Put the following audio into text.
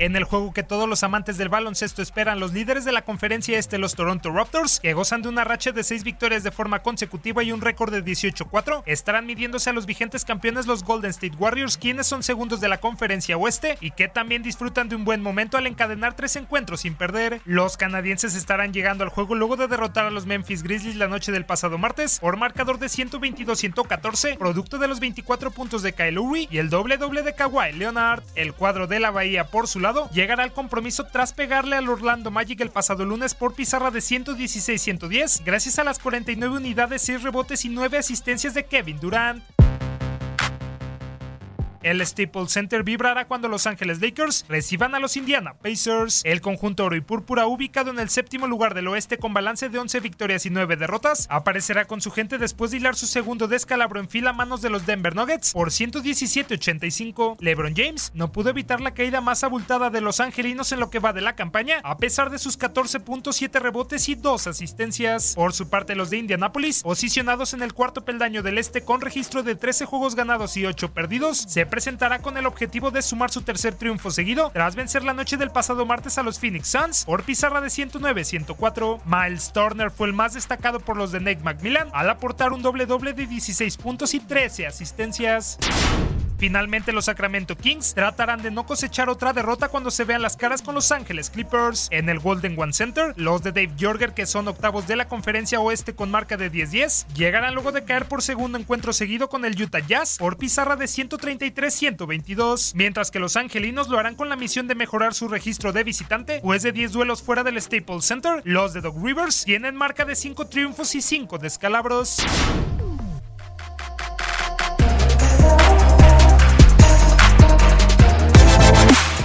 En el juego que todos los amantes del baloncesto esperan, los líderes de la conferencia este, los Toronto Raptors, que gozan de una racha de 6 victorias de forma consecutiva y un récord de 18-4, estarán midiéndose a los vigentes campeones los Golden State Warriors, quienes son segundos de la conferencia oeste y que también disfrutan de un buen momento al encadenar tres encuentros sin perder. Los canadienses estarán llegando al juego luego de derrotar a los Memphis Grizzlies la noche del pasado martes por marcador de 122-114, producto de los 24 puntos de Kyle Lowry y el doble doble de Kawhi Leonard. El cuadro de la Bahía por su lado llegará al compromiso tras pegarle al Orlando Magic el pasado lunes por pizarra de 116-110, gracias a las 49 unidades, 6 rebotes y 9 asistencias de Kevin Durant. El Staples Center vibrará cuando Los Ángeles Lakers reciban a los Indiana Pacers. El conjunto oro y púrpura, ubicado en el séptimo lugar del oeste con balance de 11 victorias y 9 derrotas, aparecerá con su gente después de hilar su segundo descalabro en fila a manos de los Denver Nuggets por 117-85. LeBron James no pudo evitar la caída más abultada de los angelinos en lo que va de la campaña, a pesar de sus 14 puntos, 7 rebotes y 2 asistencias. Por su parte, los de Indianapolis, posicionados en el cuarto peldaño del este con registro de 13 juegos ganados y 8 perdidos, se presentará con el objetivo de sumar su tercer triunfo seguido tras vencer la noche del pasado martes a los Phoenix Suns por pizarra de 109-104. Miles Turner fue el más destacado por los de Nate McMillan al aportar un doble doble de 16 puntos y 13 asistencias. Finalmente los Sacramento Kings tratarán de no cosechar otra derrota cuando se vean las caras con Los Ángeles Clippers. En el Golden One Center, los de Dave Jorger, que son octavos de la conferencia oeste con marca de 10-10, llegarán luego de caer por segundo encuentro seguido con el Utah Jazz por pizarra de 133-122, mientras que los angelinos lo harán con la misión de mejorar su registro de visitante, pues de 10 duelos fuera del Staples Center, los de Doc Rivers tienen marca de 5 triunfos y 5 descalabros.